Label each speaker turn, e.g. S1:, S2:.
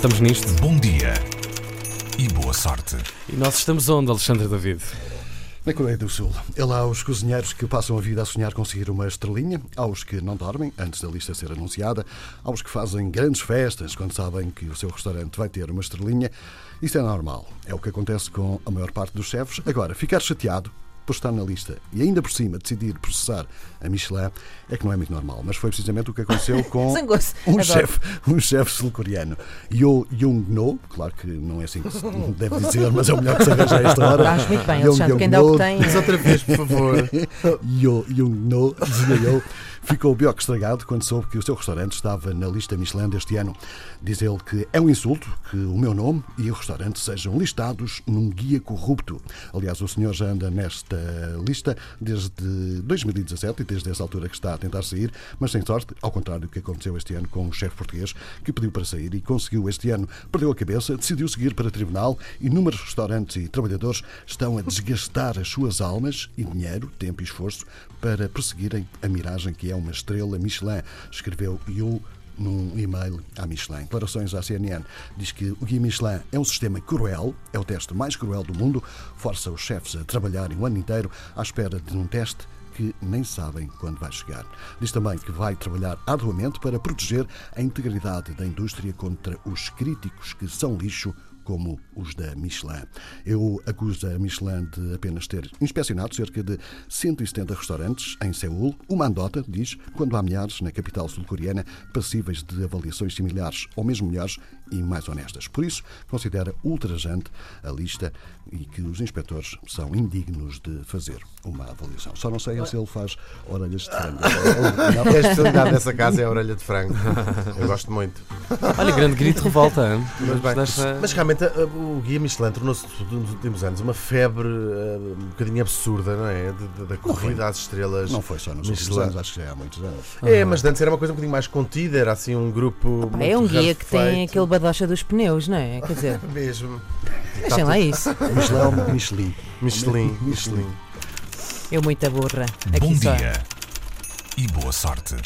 S1: Estamos nisto.
S2: Bom dia e boa sorte.
S1: E nós estamos onde, Alexandre David?
S3: Na Coreia do Sul, é lá os cozinheiros que passam a vida a sonhar conseguir uma estrelinha, aos que não dormem antes da lista ser anunciada, aos que fazem grandes festas quando sabem que o seu restaurante vai ter uma estrelinha. Isso é normal. É o que acontece com a maior parte dos chefes. Agora, ficar chateado por estar na lista e ainda por cima decidir processar a Michelin é que não é muito normal. Mas foi precisamente o que aconteceu com um chefe, um chefe sul-coreano. Yo Jung No, claro que não é assim que se deve dizer, mas é o melhor que se arranja a esta hora.
S4: Estás muito bem, Alexandre. Quem dá o que tem.
S5: Diz outra vez, por favor.
S3: Yo Jung No, dizia eu, ficou pior que estragado quando soube que o seu restaurante estava na lista Michelin deste ano. Diz ele que é um insulto que o meu nome e o restaurante sejam listados num guia corrupto. Aliás, o senhor já anda nesta lista desde 2017 e desde essa altura que está a tentar sair, mas sem sorte, ao contrário do que aconteceu este ano com o chefe português que pediu para sair e conseguiu este ano. Perdeu a cabeça, decidiu seguir para tribunal. Inúmeros restaurantes e trabalhadores estão a desgastar as suas almas e dinheiro, tempo e esforço para perseguirem a miragem que é uma estrela Michelin, escreveu Yu num e-mail à Michelin. Declarações à CNN diz que o Guia Michelin é um sistema cruel, é o teste mais cruel do mundo, força os chefes a trabalharem o ano inteiro à espera de um teste que nem sabem quando vai chegar. Diz também que vai trabalhar arduamente para proteger a integridade da indústria contra os críticos que são lixo como os da Michelin. Eu acuso a Michelin de apenas ter inspecionado cerca de 170 restaurantes em Seul. Uma andota, diz, quando há milhares na capital sul-coreana passíveis de avaliações similares ou mesmo melhores e mais honestas. Por isso, considera ultrajante a lista e que os inspectores são indignos de fazer uma avaliação. Só não sei se ele faz orelhas de frango.
S5: A especialidade dessa casa é a orelha de frango. Eu gosto muito.
S1: Olha, grande grito de revolta.
S5: Mas, bem,
S1: Deixa-
S5: mas realmente a- o Guia Michelin tornou-se nos últimos anos uma febre eh, um bocadinho absurda, não é? Da corrida às estrelas.
S3: Não foi só nos últimos anos, acho que já há muitos anos.
S5: É, mas antes era uma coisa um bocadinho mais contida, era assim um grupo. Muito
S4: é um guia que tem aquele badocha dos pneus, não é? Quer dizer,
S5: Mesmo.
S4: deixem lá isso.
S3: Michelin ou
S5: Michelin?
S3: Michelin.
S5: Michelin.
S4: Eu muita burra.
S2: Bom
S4: Aqui só.
S2: dia e boa sorte.